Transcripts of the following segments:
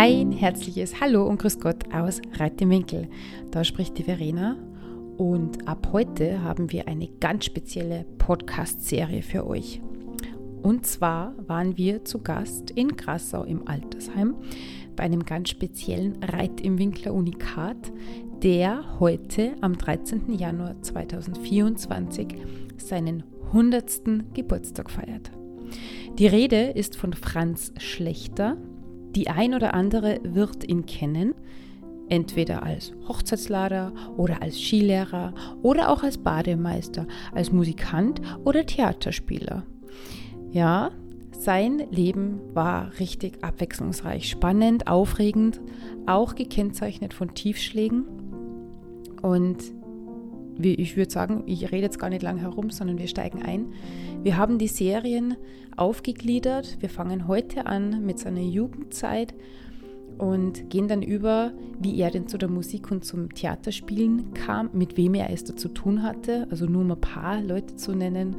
Ein herzliches Hallo und Grüß Gott aus Reit im Winkel. Da spricht die Verena und ab heute haben wir eine ganz spezielle Podcast-Serie für euch. Und zwar waren wir zu Gast in Grassau im Altersheim bei einem ganz speziellen Reit im Winkler Unikat, der heute am 13. Januar 2024 seinen 100. Geburtstag feiert. Die Rede ist von Franz Schlechter, die ein oder andere wird ihn kennen, entweder als Hochzeitslader oder als Skilehrer oder auch als Bademeister, als Musikant oder Theaterspieler. Ja, sein Leben war richtig abwechslungsreich, spannend, aufregend, auch gekennzeichnet von Tiefschlägen. Und ich würde sagen, ich rede jetzt gar nicht lang herum, sondern wir steigen ein. Wir haben die Serien aufgegliedert. Wir fangen heute an mit seiner Jugendzeit und gehen dann über, wie er denn zu der Musik und zum Theaterspielen kam, mit wem er es da zu tun hatte. Also nur um ein paar Leute zu nennen.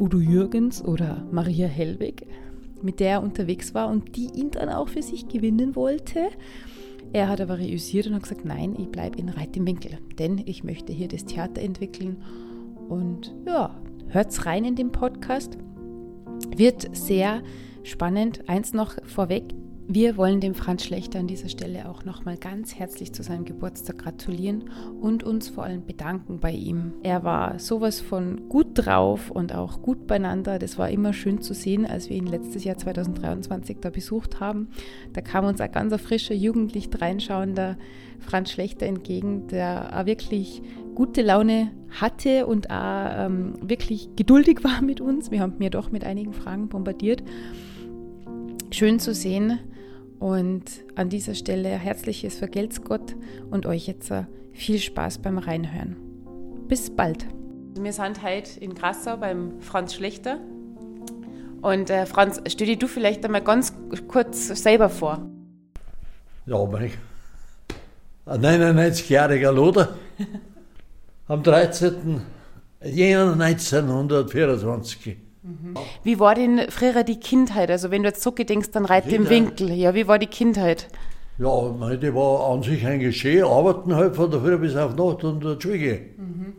Udo Jürgens oder Maria Hellwig, mit der er unterwegs war und die ihn dann auch für sich gewinnen wollte. Er hat aber reüssiert und hat gesagt, nein, ich bleibe in Reit im Winkel, denn ich möchte hier das Theater entwickeln. Und ja, hört's rein in den Podcast. Wird sehr spannend. Eins noch vorweg. Wir wollen dem Franz Schlechter an dieser Stelle auch nochmal ganz herzlich zu seinem Geburtstag gratulieren und uns vor allem bedanken bei ihm. Er war sowas von gut drauf und auch gut beieinander. Das war immer schön zu sehen, als wir ihn letztes Jahr 2023 da besucht haben. Da kam uns ein ganz frischer, jugendlich reinschauender Franz Schlechter entgegen, der auch wirklich gute Laune hatte und auch ähm, wirklich geduldig war mit uns. Wir haben mir doch mit einigen Fragen bombardiert. Schön zu sehen, und an dieser Stelle herzliches Vergelt's Gott und euch jetzt äh, viel Spaß beim Reinhören. Bis bald. Wir sind heute in Grassau beim Franz Schlechter. Und äh, Franz, stell dir du vielleicht einmal ganz kurz selber vor. Ja, mein ein 99-jähriger Loder am 13. Jänner 1924. Mhm. Wie war denn früher die Kindheit? Also wenn du jetzt zurückgedenkst, dann reit im Winkel. Ja, wie war die Kindheit? Ja, die war an sich eigentlich schön. Arbeiten halt von der Früh bis auf Nacht und zur Schule gehen. Mhm.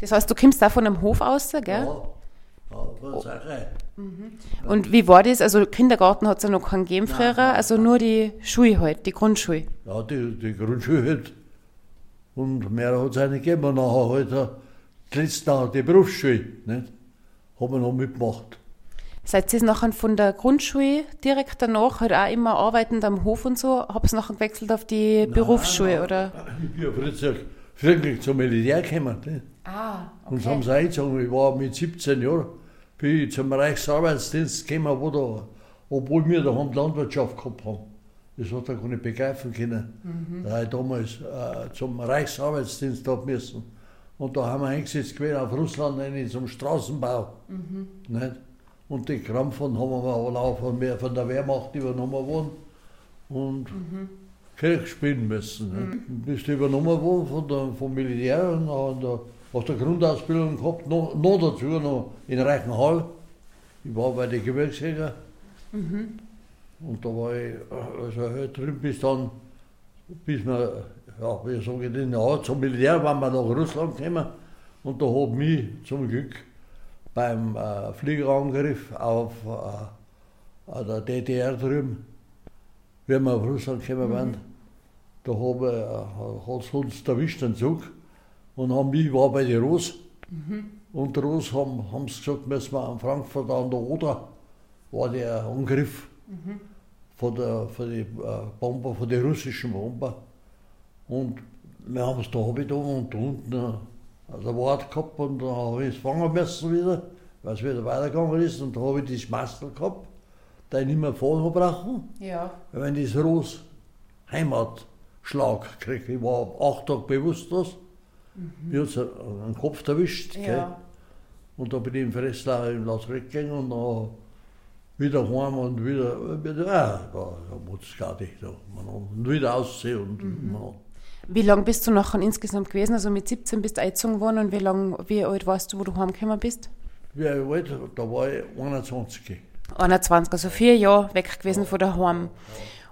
Das heißt, du kommst da von einem Hof aus, gell? Ja, ja von der Sache. Mhm. Und wie war das? Also Kindergarten hat es ja noch keinen gegeben früher, also nur die Schule halt, die Grundschule. Ja, die, die Grundschule halt. Und mehr hat es auch nicht gegeben. Und nachher halt letzte die Berufsschule. Nicht? haben wir noch mitgemacht. Seid ihr nachher von der Grundschule direkt danach halt auch immer arbeitend am Hof und so? Habt ihr nachher gewechselt auf die nein, Berufsschule, oder? Ich bin ja friedlich zum Militär gekommen. Ne? Ah, okay. Und haben sie eingezogen. Ich war mit 17 Jahren bin ich zum Reichsarbeitsdienst gekommen, wo da, obwohl wir da Landwirtschaft gehabt haben. Das hat er gar nicht begreifen können. Mhm. Da ich damals äh, zum Reichsarbeitsdienst da müssen. Und da haben wir eingesetzt gewesen auf Russland in zum Straßenbau. Mhm. Nicht? Und die Krampfen haben wir alle auch von, von der Wehrmacht übernommen worden und mhm. Krieg spielen müssen. Mhm. Bist übernommen worden von der, vom Militär und auch der, aus der Grundausbildung gehabt, noch, noch dazu noch in Reichenhall. Ich war bei den Gebirgsjäger. Mhm. Und da war ich also halt drüben bis dann, bis wir ja, wie sage ich denn, ja, zum Militär waren wir nach Russland gekommen und da habe mich zum Glück beim äh, Fliegerangriff auf äh, der DDR drüben, wie wir auf Russland gekommen waren, mhm. da äh, hat es uns erwischt, den Zug, und haben mich, war bei den Ros, mhm. und die Ros haben, haben gesagt, müssen wir an Frankfurt an der Oder, war der Angriff mhm. von, der, von den äh, Bomber, von den russischen Bomber. Und wir haben es da habe ich da und unten also Wort gehabt und da habe ich es fangen müssen wieder, weil es wieder weitergegangen ist. Und da habe ich das Mastel gehabt, da ich nicht mehr fahren brauchen. Ja. Wenn das Ros Heimatschlag kriege. Ich war acht Tage bewusstlos. Mhm. Mir hat es einen Kopf erwischt. Ja. Und da bin ich im Fresslager im Lazarett gegangen und dann wieder heim und wieder, wieder ah, da, da muss es gar nicht. Da, und wieder aussehen. Und, mhm. wie lange bist du nachher insgesamt gewesen? Also mit 17 bist du eingezogen worden und wie, lang, wie alt warst du, wo du heimgekommen bist? Wie alt? Da war ich 21. 21, also vier Jahre weg gewesen ja. von daheim.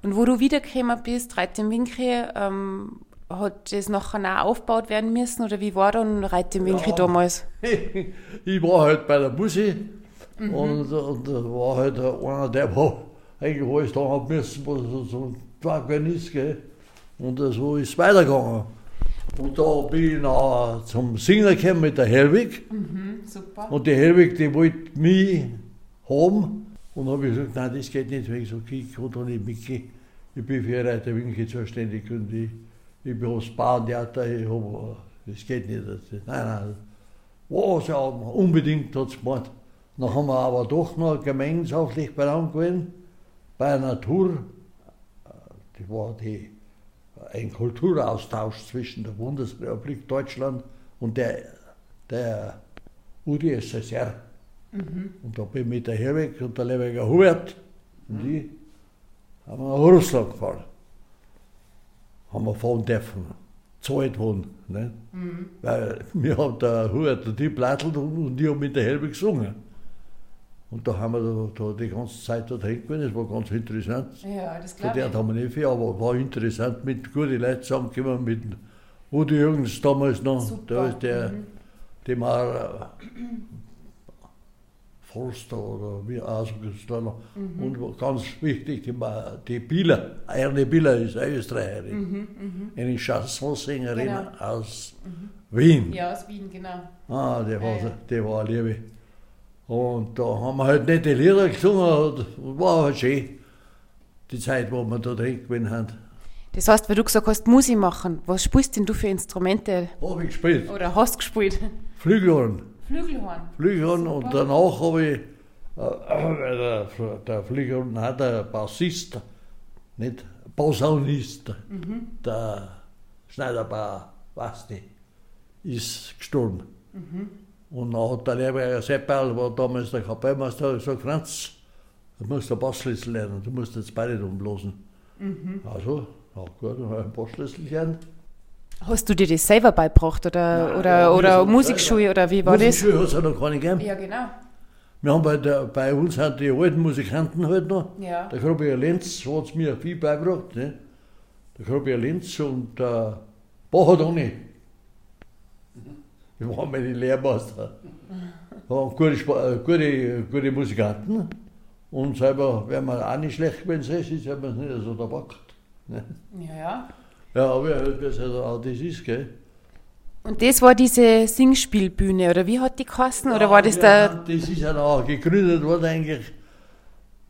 Und wo du wiedergekommen bist, Reit im Winkel, ähm, hat das nachher auch aufgebaut werden müssen oder wie war dann Reit im Winkel Ja. damals? ich war halt bei der Musik und, und da war halt einer, der war eigentlich alles da haben müssen, was so, so ein Tag ist, gell. Und so ist es weitergegangen. Und da bin ich nachher zum Singen gekommen mit der Helwig. Mhm, super. Und die Helwig, die wollte mich haben. Und habe ich gesagt, nein, das geht nicht, weil ich sage, ich kann da nicht mitgehen. Ich bin für Reiter Winkel zuständig und ich, ich bin aufs Bauerntheater, ich hab, das geht nicht. Das, nein, nein. Was, ja, unbedingt hat es gemacht. Dann haben wir aber doch noch gemeinschaftlich beieinander gewesen, bei einer Tour. Die war die, ein Kulturaustausch zwischen der Bundesrepublik Deutschland und der, der UdSSR. Und da bin ich mit der Herweg und der Lebecker Hubert und ich haben wir nach Russland gefahren. Haben wir fahren dürfen. Zahlt worden. Ne? Weil wir haben der Hubert und die plattelt und, und ich habe mit der Helbe gesungen. Und da haben wir da, da die ganze Zeit da drin gewesen, das war ganz interessant. Ja, das Von der haben wir nicht viel, aber war interessant, mit guten Leuten zusammengekommen, mit Rudi Jürgens damals noch, Super. da ist der, Mhm. dem war Forster oder wie auch so. Mhm. Und ganz wichtig, die, die Bieler, Erne Bieler ist eine Österreicherin, eine Chansonsängerin Mhm, Genau. aus Wien. Ja, aus Wien, genau. Ah, die war, Ja, ja. die war eine Liebe. Und da haben wir halt nette Lieder gesungen war halt schön, die Zeit, wo wir da drin gewesen haben. Das heißt, weil du gesagt hast, Musik machen, was spielst denn du für Instrumente? Habe ich gespielt. Oder hast gespielt? Flügelhorn. Flügelhorn. Flügelhorn und danach habe ich, äh, weil der, der Flügelhorn hat der Bassist, nicht Posaunist, der Schneiderbauer, weiß nicht, ist gestorben. Und dann hat der Lehrberger Seppel, war damals der Kapellmeister, gesagt, Franz, du musst ein Bassschlüssel lernen, du musst jetzt beide umblasen. Also, ja gut, dann habe ich einen Bassschlüssel gelernt. Hast du dir das selber beigebracht oder, Nein, oder, ja, oder Musikschule oder wie war das? Musikschule hat es ja noch keine gegeben. Ja, genau. Wir haben bei, der, bei uns sind die alten Musikanten halt noch. Ja. Der Grobier Lenz hat es mir viel beigebracht. Ne? Der Grobier Lenz und der Bachadoni. Die waren meine Lehrmeister. Waren gute, äh, gute, gute Musikanten. Und selber wären wir auch nicht schlecht gewesen, sonst hätten wir es nicht so gehabt. Ne? Ja, ja. Ja, aber das, also auch das ist, gell. Und das war diese Singspielbühne, oder wie hat die geheißen? Oder Ja, war das wir der. Das ist ja noch gegründet worden eigentlich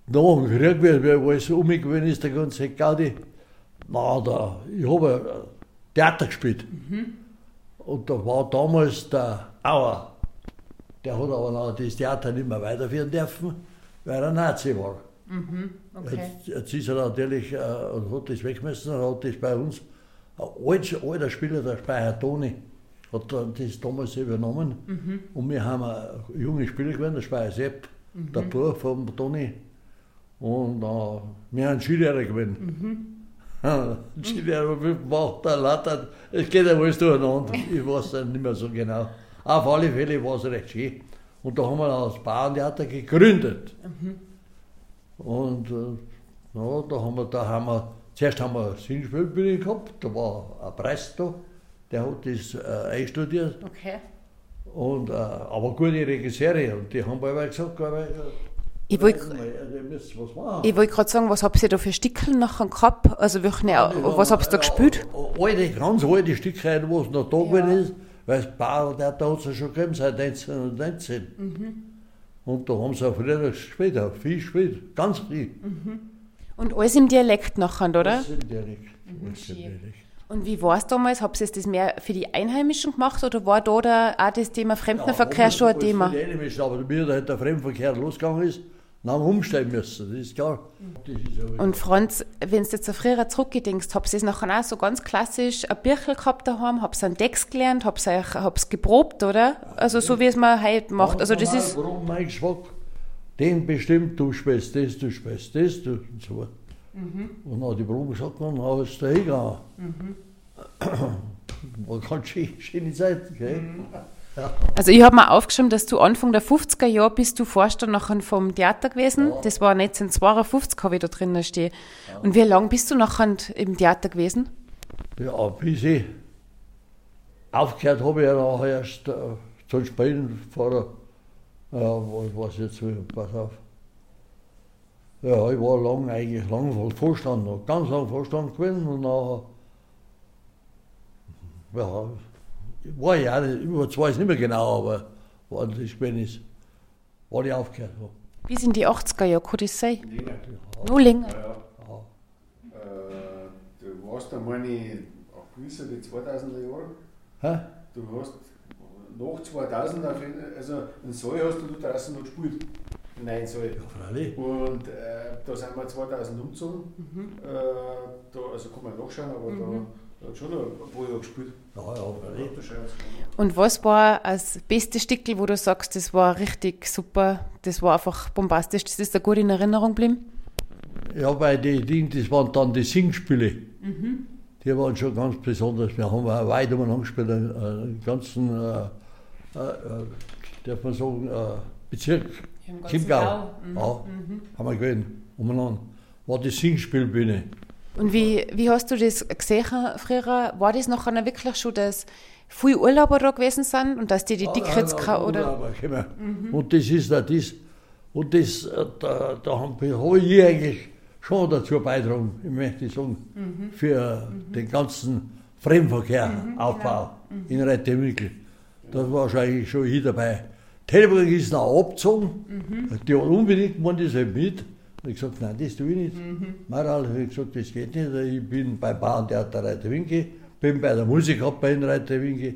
nach dem Krieg, wie alles umgewöhnt ist, der ganze Gaudi. Na, da, ich habe ja Theater gespielt. Und da war damals der Auer. Der hat aber noch das Theater nicht mehr weiterführen dürfen, weil er Nazi war. Jetzt, jetzt ist er natürlich, äh, und hat das weggemessen und hat das bei uns, ein alter, alter Spieler, der Speicher Toni, hat das damals übernommen. Und wir haben ein junge Spieler gewesen, der Speicher Sepp, der Bruder vom Toni. Und äh, wir haben Skilehrer gewesen. Ein Skilehrer macht der Latter, es geht ja alles durcheinander, ich weiß es nicht mehr so genau. Auf alle Fälle war es recht schön. Und da haben wir das Bauerntheater gegründet. Und äh, da haben wir, da haben wir, zuerst haben wir Singspielbühne gehabt, da war ein Preis da, der hat das äh, einstudiert. Okay. Und, äh, aber gute Regisseure, und die haben aber gesagt, äh, Ich wollte wollt gerade sagen, was habt ihr da für Stickel nachher gehabt? Also, welche, was habt ihr da gespielt? Ja, Alte, ganz alte Stücke, was noch da gewesen ist, weil das Bauer, der hat es ja schon gegeben seit 1919. Mhm. Und da haben sie auch früher gespielt, auch viel gespielt, ganz viel. Und alles im Dialekt nachher, oder? Das sind Dialekt. Das sind schön. Dialekt. Und wie war es damals? Habt ihr das mehr für die Einheimischen gemacht oder war da, da auch das Thema Fremdenverkehr schon ein Thema? Ja, alles für die aber mir, da der Fremdenverkehr losgegangen ist, wir umstellen müssen, das ist klar. Das ist Und Franz, wenn du jetzt so früher zurückgedenkst, habt ihr das nachher auch so ganz klassisch ein Birchel gehabt daheim, habt ihr einen Text gelernt, habt ihr habt's geprobt, oder? Also so wie es man heute macht. Also das ist, Warum mein Geschmack? Den bestimmt, du spielst das, du spielst das, du und so weiter. Mhm. Und dann hat die Probe gesagt, man, dann ist da hingegangen. Mhm. War ganz schön, schöne Zeit, gell? Mhm. Also ich habe mir aufgeschrieben, dass du Anfang der 50er Jahre bist du Vorstand nachher vom Theater gewesen. Ja. Das war 1952, habe ich da drinnen stehen. Und wie lange bist du nachher im Theater gewesen? Ja, bis ich aufgehört habe, ich ja nachher erst äh, zum Spielen vor, ja, was, jetzt, pass auf. Ja, ich war lang eigentlich lang Vorstand, noch ganz lang Vorstand gewesen und nachher, ja, war ich auch nicht, ich weiß nicht mehr genau, aber wann das gewesen ist, wann ich aufgehört habe. Bis in die 80er Jahre, kann das sein? Länger. Noch länger. Ja, ja. Äh, du warst da, meine ich, auch gewisse die 2000er Jahre. Hä? Du hast nach 2000, auf jeden, also in Saal hast du draußen noch gespielt. Nein, Saal. Ja, freilich. Und äh, da sind wir 2000 umgezogen. Äh, da, also kann man nachschauen, aber da, da hat schon noch ein paar Jahre gespielt. Ja, ja, an. Und was war das beste Stickel, wo du sagst, das war richtig super, das war einfach bombastisch, das ist da gut in Erinnerung geblieben? Ja, weil die Dinge, das waren dann die Singspiele. Die waren schon ganz besonders. Wir haben auch weit umeinander gespielt, einen, einen ganzen, äh, äh, äh, darf man sagen, äh, Bezirk. Chiemgau. Gau. Mhm. Ja, haben wir gewesen, umeinander. War die Singspielbühne. Und wie, wie hast du das gesehen früher? War das nachher wirklich schon, dass viele Urlauber da gewesen sind und dass die die Tickets Ja, ka- oder? wunderbar, gekommen. Und das ist auch das. Und das, äh, da, da habe hab ich eigentlich schon dazu beitragen, ich möchte sagen, für den ganzen Fremdverkehraufbau in Rettewinkel. Das war eigentlich schon ich dabei. Teleburg ist noch abgezogen, die hat unbedingt man das halt mit. Ich habe gesagt, nein, das tue ich nicht. Maral habe ich gesagt, das geht nicht. Ich bin beim Bauerntheater Reiterwinkel, bin bei der Musikkapelle in Reiterwinkel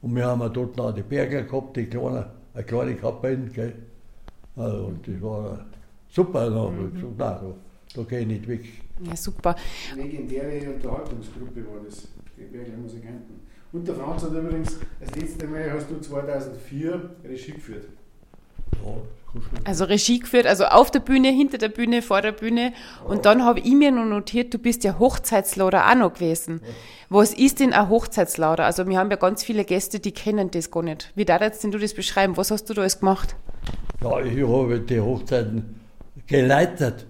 und wir haben dort noch die Berger gehabt, die kleine, eine kleine Kapelle. Gell. Also, und das war super. Da habe ich gesagt, nein, da, da gehe ich nicht weg. Ja, super. legendäre Unterhaltungsgruppe war das, die Berger Musikanten. Und der Franz hat übrigens, das letzte Mal hast du 2004 Regie geführt. Ja, Also Regie geführt, also auf der Bühne, hinter der Bühne, vor der Bühne. Und dann habe ich mir noch notiert, du bist ja Hochzeitslauder auch noch gewesen. Was ist denn ein Hochzeitslauder? Also wir haben ja ganz viele Gäste, die kennen das gar nicht. Wie darfst denn du das beschreiben? Was hast du da alles gemacht? Ja, ich habe die Hochzeiten geleitet.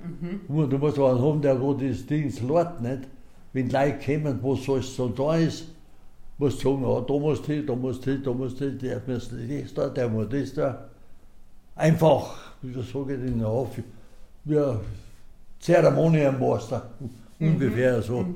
Und du musst einen haben, der wo das Ding lädt, nicht? Wenn Leute kommen, was alles so da ist, musst du sagen, ja, da musst du hin, da musst du hin, da musst du hin, der muss das da, der muss das da. Einfach, wie sage ich denn, ja, wie Zeremonienmeister, ungefähr so.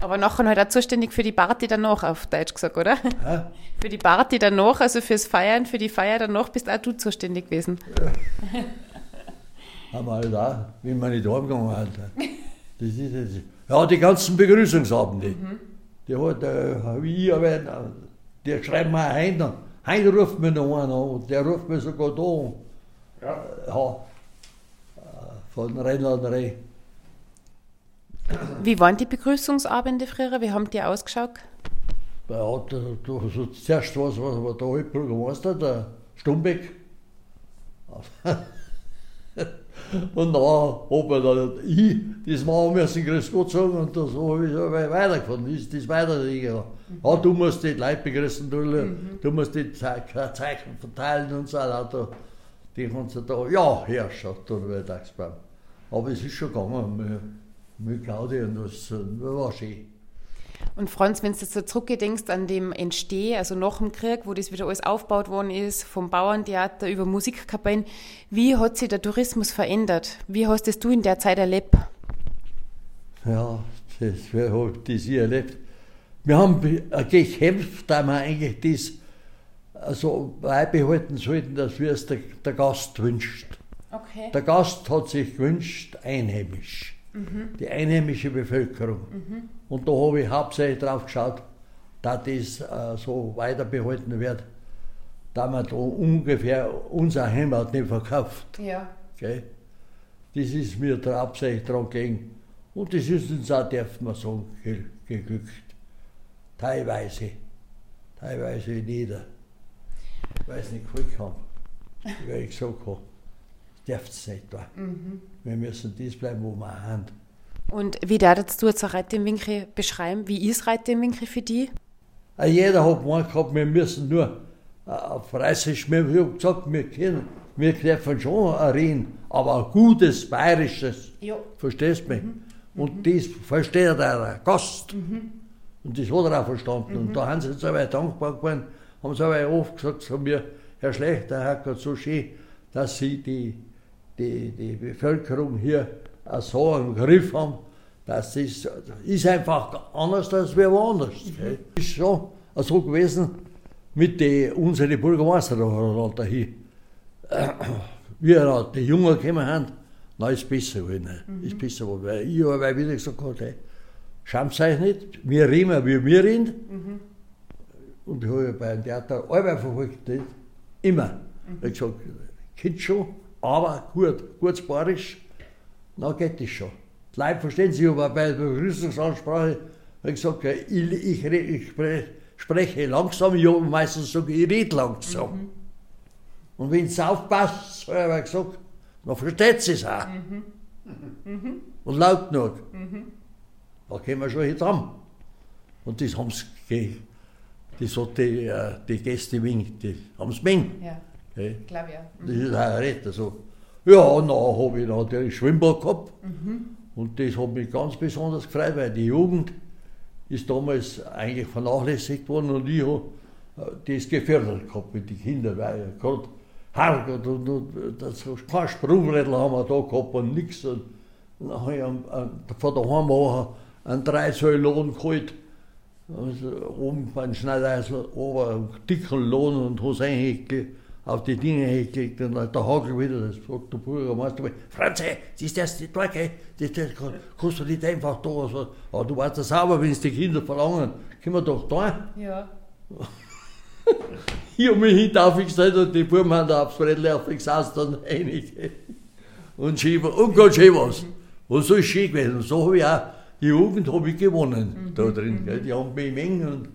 Aber nachher halt auch zuständig für die Party danach, auf Deutsch gesagt, oder? Hä? Für die Party danach, also fürs Feiern, für die Feier danach bist auch du zuständig gewesen. Haben wir halt auch, wenn wir nicht heimgegangen sind. Das ist es. Ja, die ganzen Begrüßungsabende. Die hat, äh, wie ich erwähnt, der schreibt mir ein, heute ruft mir noch einer an, und der ruft mir sogar da an. Ja. Ja, äh, von der Rennladerei. Wie waren die Begrüßungsabende früher? Wie haben die ausgeschaut? Ja, da, da, so zuerst was, was war der Altbürgermeister, der Stumbeck. Und dann habe dann ich das Mal müssen Grüß Gott sagen und das habe ich so weitergefahren, ist das weitergegangen. Ja, du musst die Leute begrüßen, du, du musst die Ze Zeichen verteilen und so weiter. Die du da, ja, wie das beim. Aber es ist schon gegangen, mit, mit Gaudi und das, äh, das war schön. Und Franz, wenn du jetzt so zurückgedenkst an dem Entstehen, also nach dem Krieg, wo das wieder alles aufgebaut worden ist, vom Bauerntheater über Musikkapellen, wie hat sich der Tourismus verändert? Wie hast das du in der Zeit erlebt? Ja, das habe das ich erlebt. Wir haben be- äh, gekämpft, da wir eigentlich das also beibehalten sollten, dass wir es der, der Gast wünscht. Okay. Der Gast hat sich gewünscht, einheimisch. Die einheimische Bevölkerung. Und da habe ich hauptsächlich drauf geschaut, dass das äh, so weiter behalten wird, da man da ungefähr unser Heimat nicht verkauft. Ja. Gell? Das ist mir der Absicht dran gegangen. Und das ist uns auch, darf man sagen, ge- geglückt. Teilweise. Teilweise nieder. Weil es nicht gefällt haben. Weil ich gesagt habe, darf es nicht da. Wir müssen das bleiben, wo wir haben. Und wie darfst du jetzt im Winkel beschreiben? Wie ist Reiter im Winkel für dich? Auch Jeder hat gemeint gehabt, wir müssen nur auf Reißisch, wir haben gesagt, wir können, wir dürfen schon reden, aber ein gutes Bayerisches. Ja. Verstehst du mich? Und das versteht der Gast. Und das hat er auch verstanden. Und da haben sie jetzt aber dankbar geworden, haben sie aber oft gesagt zu mir, Herr Schlecht, der Herr Gott, so schön, dass Sie die, die, die Bevölkerung hier so im Griff haben. Das ist, ist einfach anders als wir woanders. gell. Ist schon so gewesen mit den unseren Bürgermeister da, hier. Wie er die Jungen gekommen haben, na ist besser geworden. Ist besser geworden. Weil ich habe wieder gesagt, hey, schaut euch nicht, wir reden, wie wir reden. Und ich habe beim Theater Arbeit verfolgt, nicht? immer. Ich habe gesagt, Kind schon, aber gut, gutes Bayerisch, na geht das schon. Die Leute verstehen sich aber bei der Begrüßungsansprache, habe ich gesagt, ich, ich, ich spre- spreche langsam, ich habe meistens sage ich, ich rede langsam. Und wenn es aufpasst, habe ich gesagt, dann versteht sie es auch. Und laut genug. Da können wir schon hier dran. Und das haben sie, das hat die, äh, die Gäste die haben es. Ja, Glaube ja. Das ist auch recht. Also. Ja, dann habe ich natürlich Schwimmbad gehabt. Und das hat mich ganz besonders gefreut, weil die Jugend ist damals eigentlich vernachlässigt worden und ich habe das gefördert gehabt mit den Kindern, weil gerade hart und, und, das, kein Sprungrädel haben wir da gehabt und nichts. Und dann habe ich am- am- von daheim auch einen Dreisäulen geholt. Also oben beim Schneideisel, oben einen dicken Lohn und habe es eigentlich auf die Dinge hingelegt und dann der Hagel wieder, das sagt der Bürgermeister, Franz, das ist das nicht da, gell? Das, das kann- kannst du nicht einfach da, so, aber du weißt das sauber, wenn es die Kinder verlangen, können wir doch da. Ja. Ich habe mich hinten aufgestellt und die Buben haben da aufs Rädel aufgesetzt und einig. Und schön, war- und schön was. Und so ist schön gewesen. Und so habe ich auch, die Jugend habe ich gewonnen da drin. Gell. Die haben mich mengen und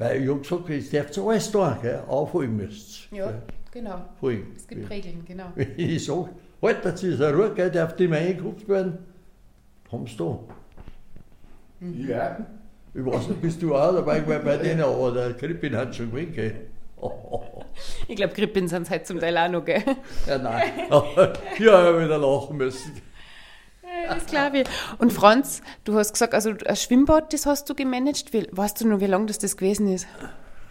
weil ich habe gesagt, jetzt dürft ihr alles da, gell. aufholen müsst Ja, genau. Holen. Es gibt Regeln, genau. Wenn ich sage, halt, das ist eine Ruhe, gell, darf die mal eingekauft werden, haben sie da. Ja. Ich weiß nicht, bist du auch dabei gewesen bei denen, aber der Krippin hat schon gewinnt, gell. Ich glaube, Grippen sind es halt zum Teil auch noch, gell? Ja, nein. Ja, ich habe wieder lachen müssen. Das glaube ich. Und Franz, du hast gesagt, also ein Schwimmbad, das hast du gemanagt. Wie, weißt du noch, wie lange das, das gewesen ist?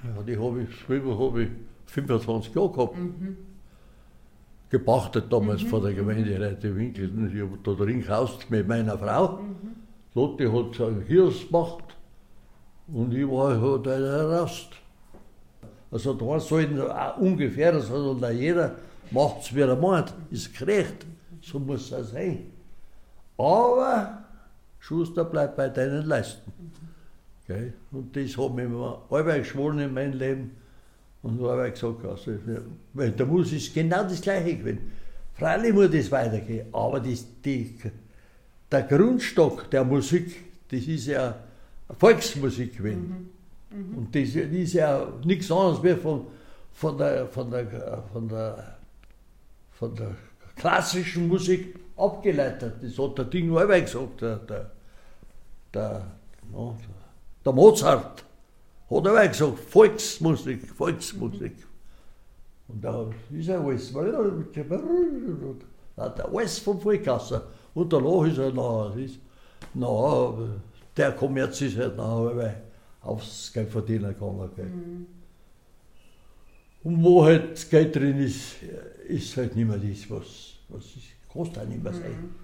Ja, die habe ich, Schwimmer habe ich 25 Jahre gehabt. Gepachtet damals von der Gemeinde Reite Winkel. Ich habe da drin gehaust mit meiner Frau. Lotte hat so einen Hirs gemacht und ich war halt ein Rast. Also da sollten auch ungefähr, das hat da jeder, macht es wie er meint, ist gerecht. So muss es sein. Aber Schuster bleibt bei deinen Leisten. Gell? Und das hat mich mir allweil geschworen in meinem Leben. Und ich gesagt, also, weil da muss es genau das Gleiche gewesen. Freilich muss das weitergehen, aber das, die, der Grundstock der Musik, das ist ja Volksmusik gewesen. Und das ist ja nichts anderes mehr von, von, der, von, der, von, der, von der klassischen Musik abgeleitet. Das hat der Ding allweil gesagt, der, der, der, ja, der Mozart hat er gesagt, Volksmusik, Volksmusik. Und da ist er alles, da hat alles vom Volk aus. Und danach ist er noch, ist, na, der Kommerz ist halt nachher aufs Geld verdienen gegangen. Gell. Und wo halt Geld drin ist, ist halt nicht mehr das, was, was ist. Kostet auch nicht mehr sein.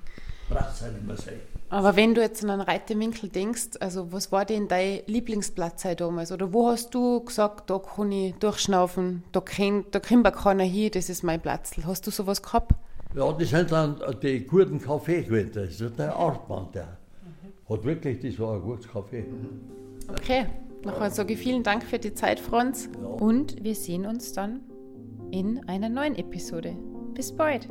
Braucht es auch nicht mehr sein. Aber wenn du jetzt an einen Reitewinkel denkst, also was war denn dein Lieblingsplatz damals? Oder wo hast du gesagt, da kann ich durchschnaufen, da, kann, da kommt keiner hin, das ist mein Platz. Hast du sowas gehabt? Ja, das sind dann die guten Kaffee gewesen. Das ist der Artmann, der hat wirklich, das war ein gutes Kaffee. Okay, nachher sage ich vielen Dank für die Zeit, Franz. Und wir sehen uns dann in einer neuen Episode. Bis bald.